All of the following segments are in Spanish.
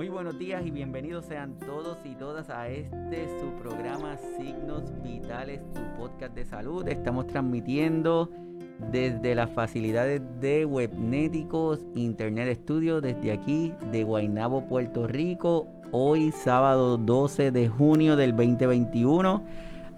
Muy buenos días y bienvenidos sean todos y todas a este su programa Signos Vitales, tu podcast de salud. Estamos transmitiendo desde las facilidades de Webnéticos Internet Studio, desde aquí de Guaynabo, Puerto Rico, hoy sábado 12 de junio del 2021.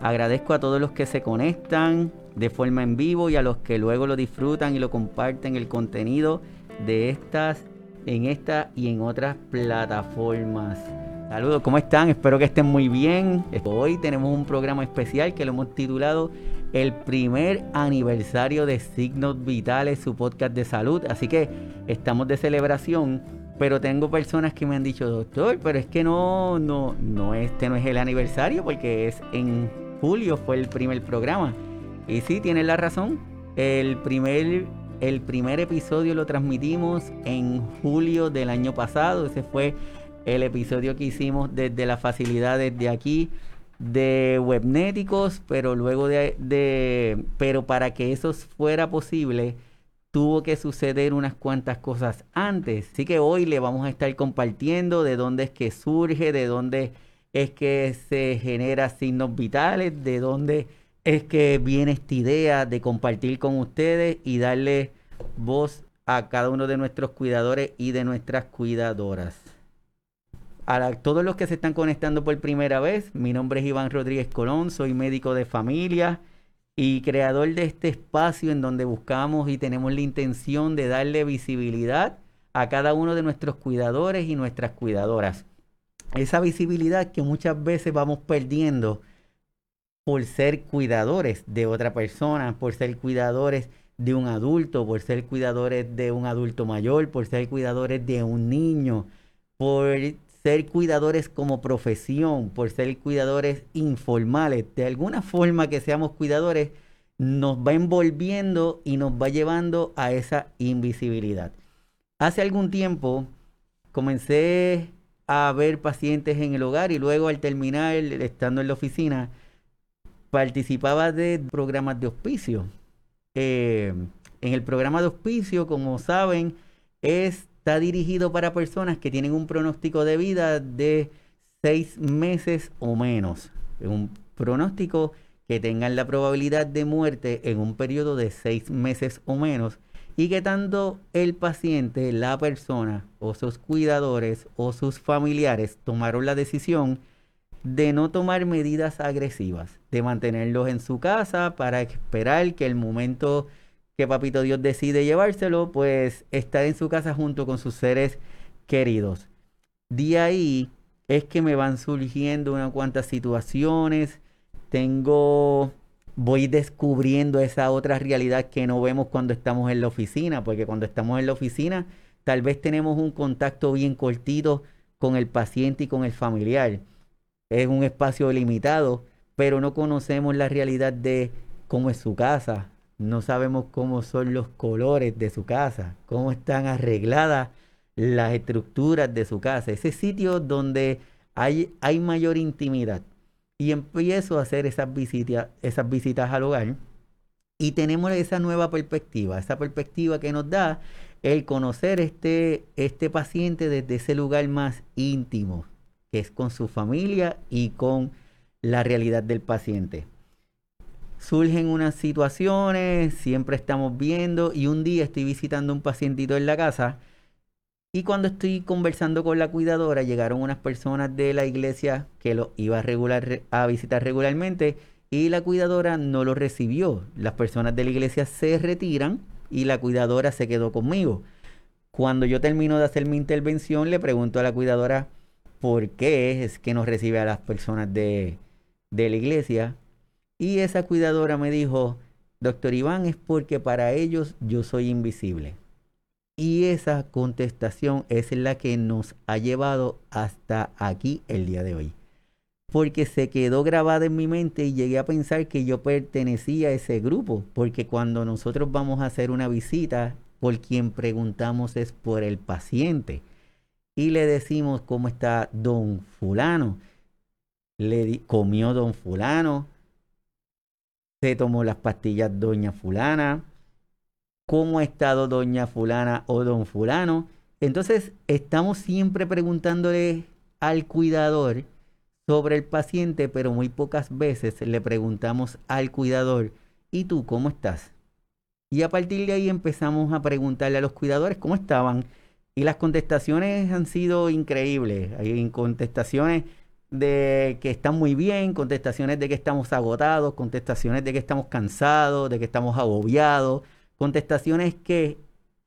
Agradezco a todos los que se conectan de forma en vivo y a los que luego lo disfrutan y lo comparten el contenido de estas en esta y en otras plataformas. Saludos, ¿cómo están? Espero que estén muy bien. Hoy tenemos un programa especial que lo hemos titulado El primer aniversario de Signos Vitales, su podcast de salud. Así que estamos de celebración, pero tengo personas que me han dicho, doctor, pero es que no, no, no, este no es el aniversario porque es en julio, fue el primer programa. Y sí, tienen la razón. El primer el primer episodio lo transmitimos en julio del año pasado. Ese fue el episodio que hicimos desde las facilidades de aquí de Webnéticos, pero luego de, de, pero para que eso fuera posible tuvo que suceder unas cuantas cosas antes. Así que hoy le vamos a estar compartiendo de dónde es que surge, de dónde es que se genera signos vitales, de dónde es que viene esta idea de compartir con ustedes y darle voz a cada uno de nuestros cuidadores y de nuestras cuidadoras. A todos los que se están conectando por primera vez, mi nombre es Iván Rodríguez Colón, soy médico de familia y creador de este espacio en donde buscamos y tenemos la intención de darle visibilidad a cada uno de nuestros cuidadores y nuestras cuidadoras. Esa visibilidad que muchas veces vamos perdiendo por ser cuidadores de otra persona, por ser cuidadores de un adulto, por ser cuidadores de un adulto mayor, por ser cuidadores de un niño, por ser cuidadores como profesión, por ser cuidadores informales. De alguna forma que seamos cuidadores, nos va envolviendo y nos va llevando a esa invisibilidad. Hace algún tiempo comencé a ver pacientes en el hogar y luego al terminar, estando en la oficina, participaba de programas de hospicio. Eh, en el programa de auspicio, como saben, está dirigido para personas que tienen un pronóstico de vida de seis meses o menos. Un pronóstico que tengan la probabilidad de muerte en un periodo de seis meses o menos y que tanto el paciente, la persona o sus cuidadores o sus familiares tomaron la decisión de no tomar medidas agresivas, de mantenerlos en su casa para esperar que el momento que Papito Dios decide llevárselo, pues estar en su casa junto con sus seres queridos. De ahí es que me van surgiendo unas cuantas situaciones, tengo, voy descubriendo esa otra realidad que no vemos cuando estamos en la oficina, porque cuando estamos en la oficina tal vez tenemos un contacto bien cortito con el paciente y con el familiar es un espacio limitado, pero no conocemos la realidad de cómo es su casa, no sabemos cómo son los colores de su casa, cómo están arregladas las estructuras de su casa, ese sitio donde hay, hay mayor intimidad. Y empiezo a hacer esas visitas, esas visitas al hogar y tenemos esa nueva perspectiva, esa perspectiva que nos da el conocer este, este paciente desde ese lugar más íntimo, que es con su familia y con la realidad del paciente. Surgen unas situaciones, siempre estamos viendo y un día estoy visitando un pacientito en la casa y cuando estoy conversando con la cuidadora llegaron unas personas de la iglesia que lo iba a, regular, a visitar regularmente y la cuidadora no lo recibió. Las personas de la iglesia se retiran y la cuidadora se quedó conmigo. Cuando yo termino de hacer mi intervención le pregunto a la cuidadora, por qué es que no recibe a las personas de, de la iglesia. Y esa cuidadora me dijo, doctor Iván, es porque para ellos yo soy invisible. Y esa contestación es la que nos ha llevado hasta aquí el día de hoy. Porque se quedó grabada en mi mente y llegué a pensar que yo pertenecía a ese grupo. Porque cuando nosotros vamos a hacer una visita, por quien preguntamos es por el paciente y le decimos cómo está don fulano. Le comió don fulano, se tomó las pastillas doña fulana, cómo ha estado doña fulana o don fulano. Entonces, estamos siempre preguntándole al cuidador sobre el paciente, pero muy pocas veces le preguntamos al cuidador, ¿y tú cómo estás? Y a partir de ahí empezamos a preguntarle a los cuidadores cómo estaban. Y las contestaciones han sido increíbles. Hay contestaciones de que están muy bien, contestaciones de que estamos agotados, contestaciones de que estamos cansados, de que estamos agobiados, contestaciones que,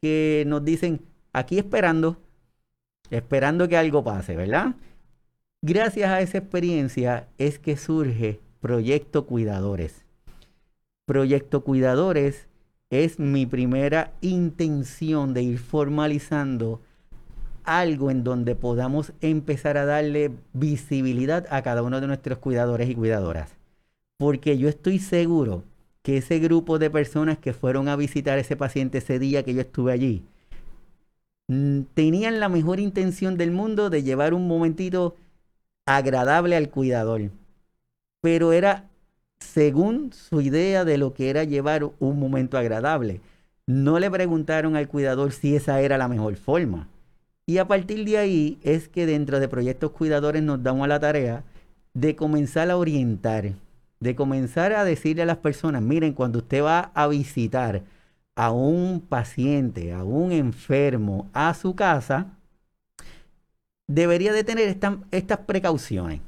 que nos dicen aquí esperando, esperando que algo pase, ¿verdad? Gracias a esa experiencia es que surge Proyecto Cuidadores. Proyecto Cuidadores es mi primera intención de ir formalizando algo en donde podamos empezar a darle visibilidad a cada uno de nuestros cuidadores y cuidadoras. Porque yo estoy seguro que ese grupo de personas que fueron a visitar ese paciente ese día que yo estuve allí, mm, tenían la mejor intención del mundo de llevar un momentito agradable al cuidador. Pero era según su idea de lo que era llevar un momento agradable. No le preguntaron al cuidador si esa era la mejor forma. Y a partir de ahí es que dentro de proyectos cuidadores nos damos a la tarea de comenzar a orientar, de comenzar a decirle a las personas, miren, cuando usted va a visitar a un paciente, a un enfermo, a su casa, debería de tener estas precauciones.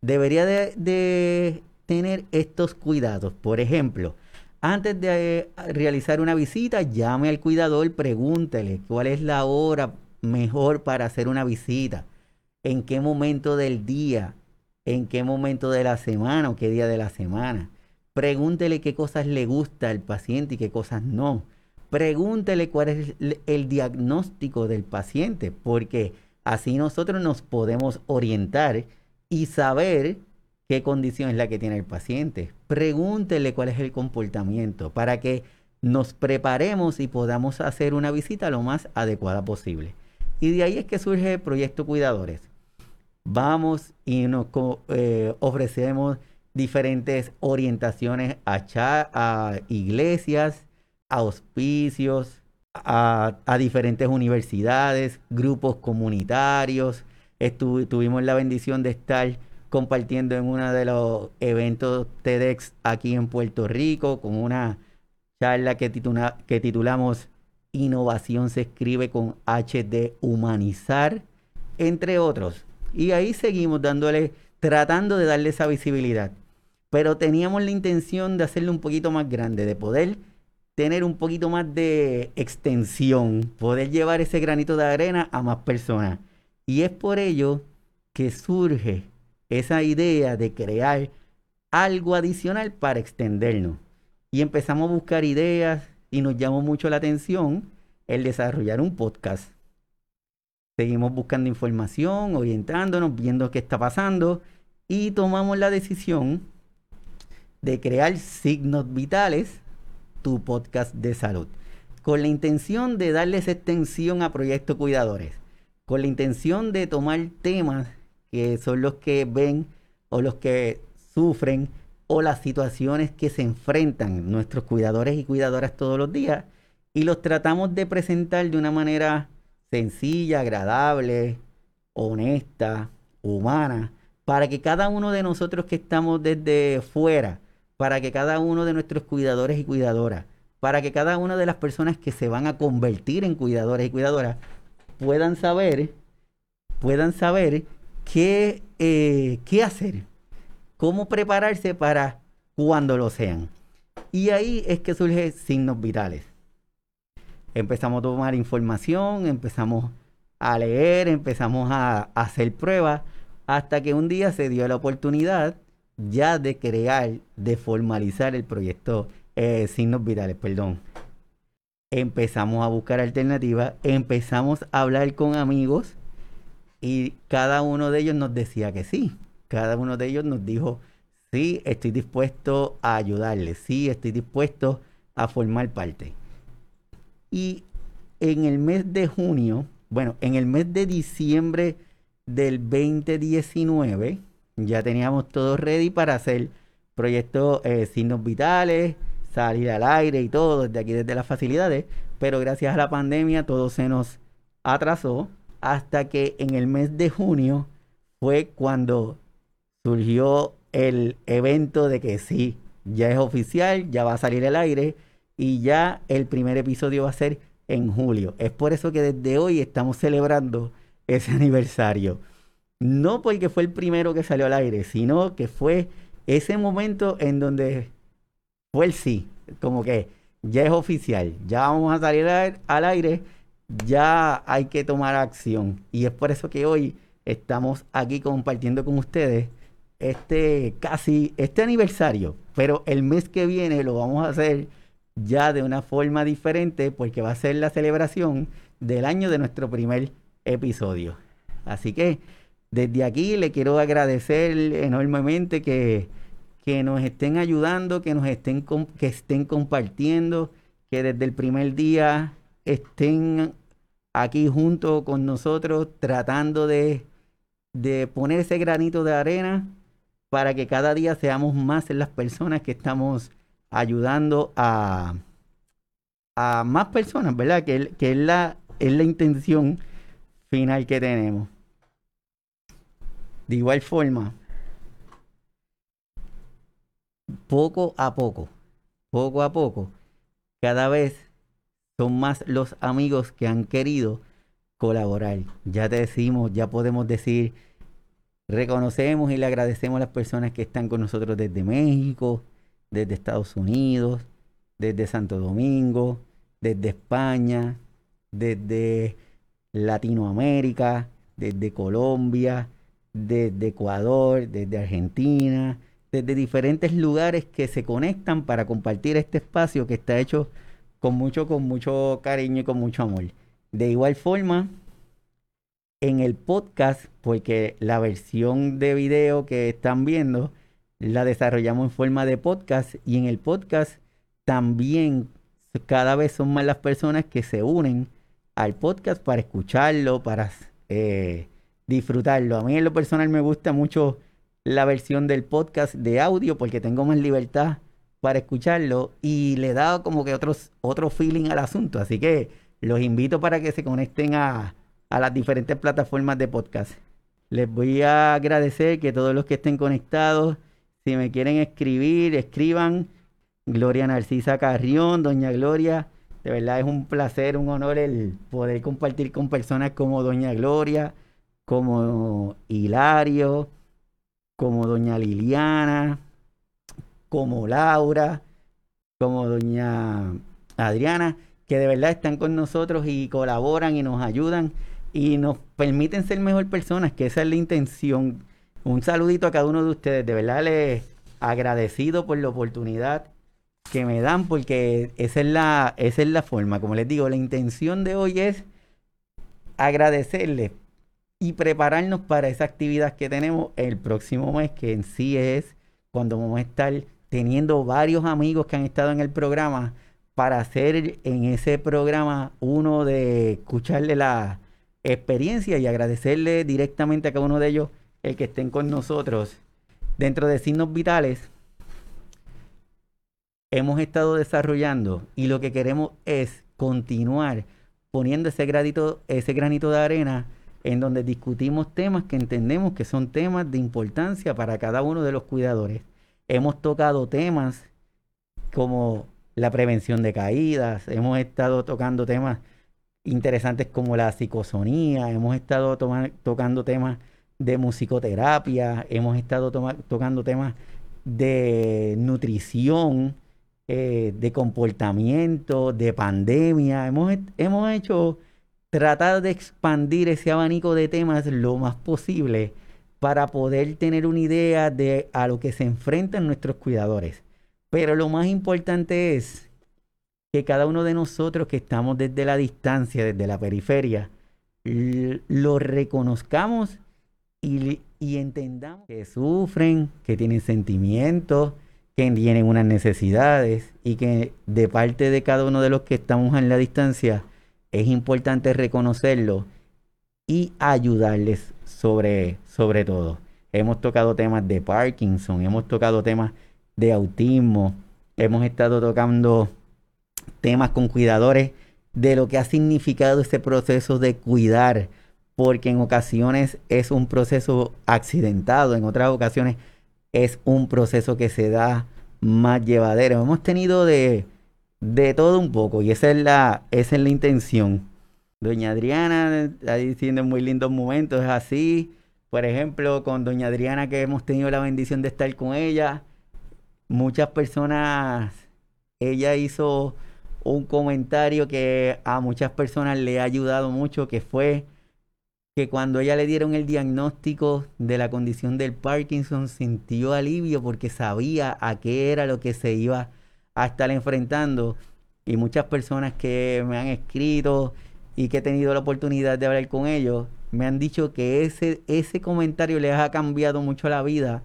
Debería de, tener estos cuidados. Por ejemplo, antes de eh, realizar una visita, llame al cuidador, pregúntele cuál es la hora mejor para hacer una visita, en qué momento del día, en qué momento de la semana o qué día de la semana. Pregúntele qué cosas le gusta al paciente y qué cosas no. Pregúntele cuál es el diagnóstico del paciente, porque así nosotros nos podemos orientar y saber qué condición es la que tiene el paciente. Pregúntele cuál es el comportamiento para que nos preparemos y podamos hacer una visita lo más adecuada posible. Y de ahí es que surge el proyecto Cuidadores. Vamos y nos eh, ofrecemos diferentes orientaciones a, a iglesias, a hospicios, a, diferentes universidades, grupos comunitarios. tuvimos la bendición de estar compartiendo en uno de los eventos TEDx aquí en Puerto Rico con una charla que, titulamos innovación se escribe con H de humanizar, entre otros. Y ahí seguimos dándole, tratando de darle esa visibilidad. Pero teníamos la intención de hacerlo un poquito más grande, de poder tener un poquito más de extensión, poder llevar ese granito de arena a más personas. Y es por ello que surge esa idea de crear algo adicional para extendernos. Y empezamos a buscar ideas, y nos llamó mucho la atención el desarrollar un podcast. Seguimos buscando información, orientándonos, viendo qué está pasando y tomamos la decisión de crear Signos Vitales, tu podcast de salud, con la intención de darles extensión a proyectos cuidadores, con la intención de tomar temas que son los que ven o los que sufren o las situaciones que se enfrentan nuestros cuidadores y cuidadoras todos los días y los tratamos de presentar de una manera sencilla, agradable, honesta, humana, para que cada uno de nosotros que estamos desde fuera, para que cada uno de nuestros cuidadores y cuidadoras, para que cada una de las personas que se van a convertir en cuidadores y cuidadoras puedan saber, puedan saber qué, eh, qué hacer, cómo prepararse para cuando lo sean. Y ahí es que surgen signos vitales. Empezamos a tomar información, empezamos a leer, empezamos a, hacer pruebas, hasta que un día se dio la oportunidad ya de crear, de formalizar el proyecto eh, Signos Vitales, perdón. Empezamos a buscar alternativas, empezamos a hablar con amigos y cada uno de ellos nos decía que sí, cada uno de ellos nos dijo, sí, estoy dispuesto a ayudarles, sí, estoy dispuesto a formar parte. Y en el mes de junio, bueno, en el mes de diciembre del 2019, ya teníamos todo ready para hacer proyectos eh, signos vitales, salir al aire y todo desde aquí, desde las facilidades, pero gracias a la pandemia todo se nos atrasó hasta que en el mes de junio fue cuando surgió el evento de que sí, ya es oficial, ya va a salir al aire y ya el primer episodio va a ser en julio. Es por eso que desde hoy estamos celebrando ese aniversario. No porque fue el primero que salió al aire, sino que fue ese momento en donde fue el sí, como que ya es oficial, ya vamos a salir al aire, ya hay que tomar acción. Y es por eso que hoy estamos aquí compartiendo con ustedes este casi este aniversario, pero el mes que viene lo vamos a hacer ya de una forma diferente porque va a ser la celebración del año de nuestro primer episodio. Así que desde aquí le quiero agradecer enormemente que, que nos estén ayudando, que nos estén, que estén compartiendo, que desde el primer día estén aquí junto con nosotros tratando de, de poner ese granito de arena para que cada día seamos más las personas que estamos ayudando a, a más personas, ¿verdad? Que, que es, la, es la intención final que tenemos. De igual forma, poco a poco, poco a poco, cada vez son más los amigos que han querido colaborar. Ya te decimos, ya podemos decir Reconocemos y le agradecemos a las personas que están con nosotros desde México, desde Estados Unidos, desde Santo Domingo, desde España, desde Latinoamérica, desde Colombia, desde Ecuador, desde Argentina, desde diferentes lugares que se conectan para compartir este espacio que está hecho con mucho, con mucho cariño y con mucho amor. De igual forma, en el podcast, porque la versión de video que están viendo la desarrollamos en forma de podcast y en el podcast también cada vez son más las personas que se unen al podcast para escucharlo, para eh, disfrutarlo. A mí en lo personal me gusta mucho la versión del podcast de audio porque tengo más libertad para escucharlo y le da como que otros, otro feeling al asunto. Así que los invito para que se conecten a, a las diferentes plataformas de podcast. Les voy a agradecer que todos los que estén conectados, si me quieren escribir, escriban. Gloria Narcisa Carrión, Doña Gloria, de verdad es un placer, un honor el poder compartir con personas como Doña Gloria, como Hilario, como Doña Liliana, como Laura, como Doña Adriana, que de verdad están con nosotros y colaboran y nos ayudan y nos permiten ser mejor personas, que esa es la intención. Un saludito a cada uno de ustedes, de verdad les agradecido por la oportunidad que me dan, porque esa es la, esa es la forma. Como les digo, la intención de hoy es agradecerles y prepararnos para esa actividad que tenemos el próximo mes, que en sí es cuando vamos a estar teniendo varios amigos que han estado en el programa para hacer en ese programa uno de escucharle la, experiencia y agradecerle directamente a cada uno de ellos el que estén con nosotros. Dentro de signos vitales, hemos estado desarrollando y lo que queremos es continuar poniendo ese granito, ese granito de arena en donde discutimos temas que entendemos que son temas de importancia para cada uno de los cuidadores. Hemos tocado temas como la prevención de caídas, hemos estado tocando temas interesantes como la psicosonía, hemos estado tocando temas de musicoterapia, hemos estado tocando temas de nutrición, eh, de comportamiento, de pandemia. Hemos, hemos hecho tratar de expandir ese abanico de temas lo más posible para poder tener una idea de a lo que se enfrentan nuestros cuidadores. Pero lo más importante es que cada uno de nosotros que estamos desde la distancia, desde la periferia, lo reconozcamos y, entendamos que sufren, que tienen sentimientos, que tienen unas necesidades y que de parte de cada uno de los que estamos en la distancia es importante reconocerlo y ayudarles sobre, sobre todo. Hemos tocado temas de Parkinson, hemos tocado temas de autismo, hemos estado tocando temas con cuidadores de lo que ha significado ese proceso de cuidar, porque en ocasiones es un proceso accidentado, en otras ocasiones es un proceso que se da más llevadero. Hemos tenido de, de todo un poco y esa es la, esa es la intención. Doña Adriana está diciendo en muy lindos momentos, es así. Por ejemplo, con Doña Adriana que hemos tenido la bendición de estar con ella, muchas personas, ella hizo un comentario que a muchas personas le ha ayudado mucho, que fue que cuando ella le dieron el diagnóstico de la condición del Parkinson sintió alivio porque sabía a qué era lo que se iba a estar enfrentando. Y muchas personas que me han escrito y que he tenido la oportunidad de hablar con ellos, me han dicho que ese, ese comentario les ha cambiado mucho la vida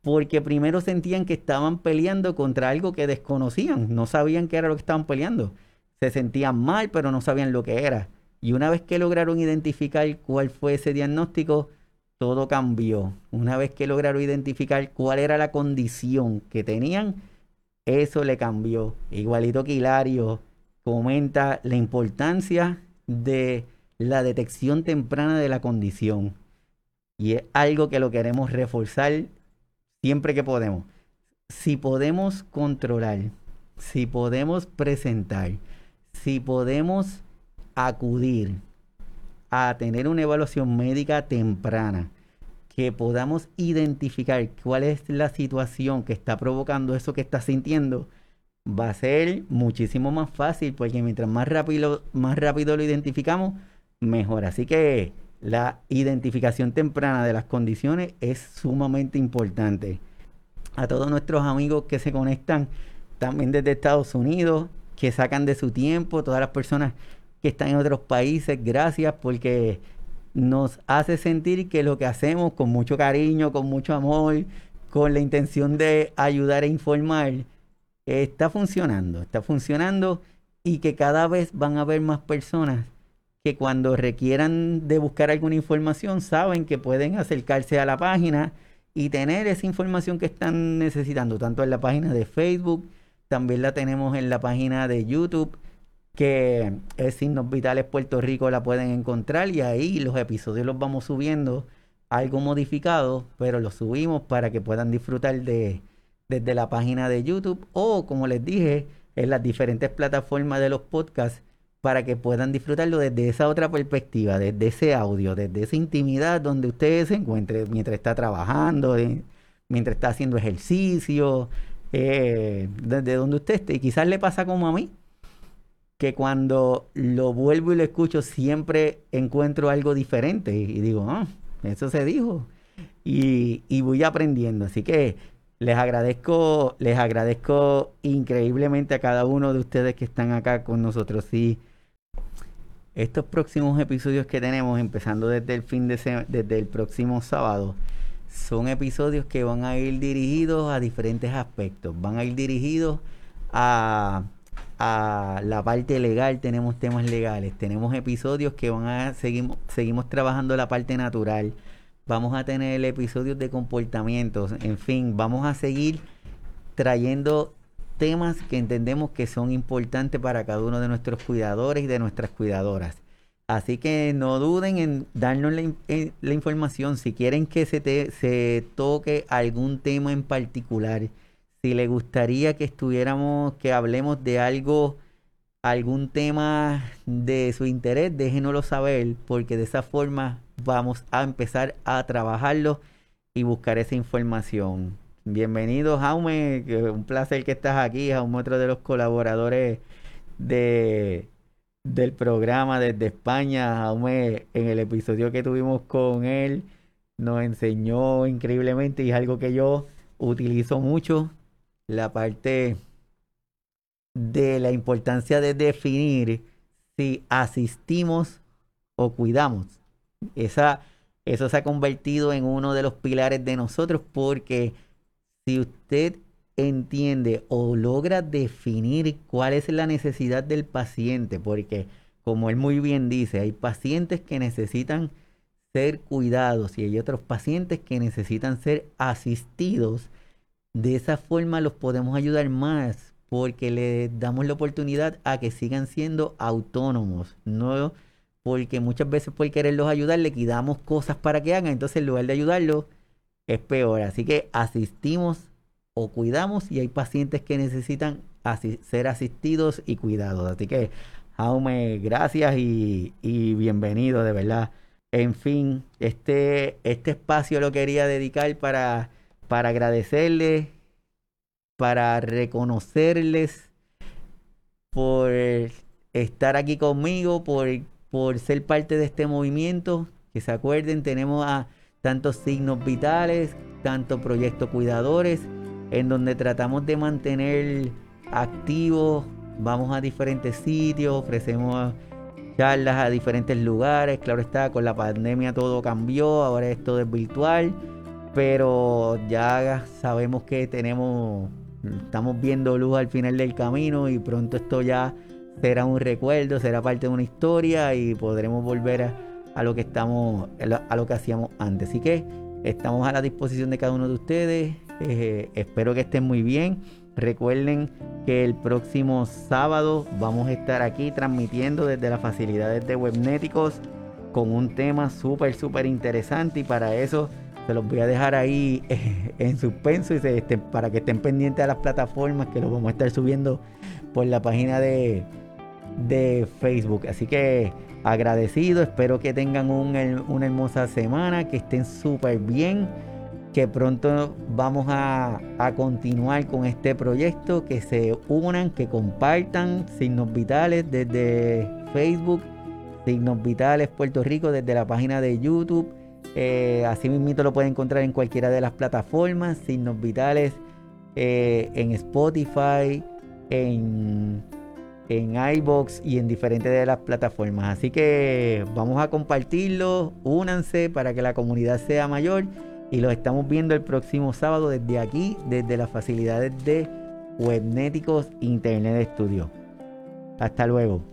porque primero sentían que estaban peleando contra algo que desconocían, no sabían qué era lo que estaban peleando. Se sentían mal, pero no sabían lo que era. Y una vez que lograron identificar cuál fue ese diagnóstico, todo cambió. Una vez que lograron identificar cuál era la condición que tenían, eso le cambió. Igualito que Hilario comenta la importancia de la detección temprana de la condición. Y es algo que lo queremos reforzar siempre que podemos. Si podemos controlar, si podemos presentar, si podemos acudir a tener una evaluación médica temprana, que podamos identificar cuál es la situación que está provocando eso que está sintiendo, va a ser muchísimo más fácil porque mientras más rápido, más rápido lo identificamos, mejor. Así que la identificación temprana de las condiciones es sumamente importante. A todos nuestros amigos que se conectan también desde Estados Unidos, que sacan de su tiempo, todas las personas que están en otros países, gracias porque nos hace sentir que lo que hacemos con mucho cariño, con mucho amor, con la intención de ayudar e informar, está funcionando, está funcionando y que cada vez van a haber más personas que cuando requieran de buscar alguna información saben que pueden acercarse a la página y tener esa información que están necesitando, tanto en la página de Facebook, también la tenemos en la página de YouTube, que es Signos Vitales Puerto Rico, la pueden encontrar y ahí los episodios los vamos subiendo algo modificados, pero los subimos para que puedan disfrutar de desde la página de YouTube o como les dije en las diferentes plataformas de los podcasts para que puedan disfrutarlo desde esa otra perspectiva, desde ese audio, desde esa intimidad donde usted se encuentre mientras está trabajando, mientras está haciendo ejercicio, eh, desde donde usted esté. Y quizás le pasa como a mí, que cuando lo vuelvo y lo escucho siempre encuentro algo diferente y, digo, ah, eso se dijo. Y, y voy aprendiendo. Así que les agradezco, les agradezco increíblemente a cada uno de ustedes que están acá con nosotros. Sí estos próximos episodios que tenemos, empezando desde el fin de desde el próximo sábado, son episodios que van a ir dirigidos a diferentes aspectos. Van a ir dirigidos a, a la parte legal, tenemos temas legales, tenemos episodios que van a seguimos, seguimos trabajando la parte natural. Vamos a tener episodios de comportamientos, en fin, vamos a seguir trayendo temas que entendemos que son importantes para cada uno de nuestros cuidadores y de nuestras cuidadoras. Así que no duden en darnos la, eh, información si quieren que se, se toque algún tema en particular. Si les gustaría que estuviéramos, que hablemos de algo, algún tema de su interés, déjenoslo saber, porque de esa forma vamos a empezar a trabajarlo y buscar esa información. Bienvenido, Jaume. Un placer que estás aquí. Jaume, otro de los colaboradores de, del programa desde España. Jaume, en el episodio que tuvimos con él, nos enseñó increíblemente y es algo que yo utilizo mucho, la parte de la importancia de definir si asistimos o cuidamos. Esa, eso se ha convertido en uno de los pilares de nosotros porque si usted entiende o logra definir cuál es la necesidad del paciente, porque como él muy bien dice, hay pacientes que necesitan ser cuidados y hay otros pacientes que necesitan ser asistidos. De esa forma los podemos ayudar más porque les damos la oportunidad a que sigan siendo autónomos, no porque muchas veces por quererlos ayudar le quitamos cosas para que hagan, entonces en lugar de ayudarlos es peor. Así que asistimos o cuidamos y hay pacientes que necesitan ser asistidos y cuidados. Así que, Jaume, gracias y, bienvenido, de verdad. En fin, este, este espacio lo quería dedicar para, para agradecerles, para reconocerles por estar aquí conmigo, por, por ser parte de este movimiento. Que se acuerden, tenemos a tantos signos vitales, tantos proyectos cuidadores, en donde tratamos de mantener activos, vamos a diferentes sitios, ofrecemos charlas a diferentes lugares, claro está, con la pandemia todo cambió, ahora esto es virtual, pero ya sabemos que tenemos, estamos viendo luz al final del camino y pronto esto ya será un recuerdo, será parte de una historia y podremos volver a lo que estamos, a lo que hacíamos antes. Así que estamos a la disposición de cada uno de ustedes. Eh, espero que estén muy bien. Recuerden que el próximo sábado vamos a estar aquí transmitiendo desde las facilidades de Webnéticos con un tema súper, súper interesante y para eso se los voy a dejar ahí en suspenso y para que estén pendientes a las plataformas que los vamos a estar subiendo por la página de, de Facebook. Así que agradecido, espero que tengan una hermosa semana, que estén súper bien, que pronto vamos a, continuar con este proyecto, que se unan, que compartan Signos Vitales desde Facebook, Signos Vitales Puerto Rico desde la página de YouTube. Eh, así mismo lo pueden encontrar en cualquiera de las plataformas, Signos Vitales eh, en Spotify, en en iBox y en diferentes de las plataformas. Así que vamos a compartirlo, únanse para que la comunidad sea mayor y los estamos viendo el próximo sábado desde aquí, desde las facilidades de Webnéticos Internet Studio. Hasta luego.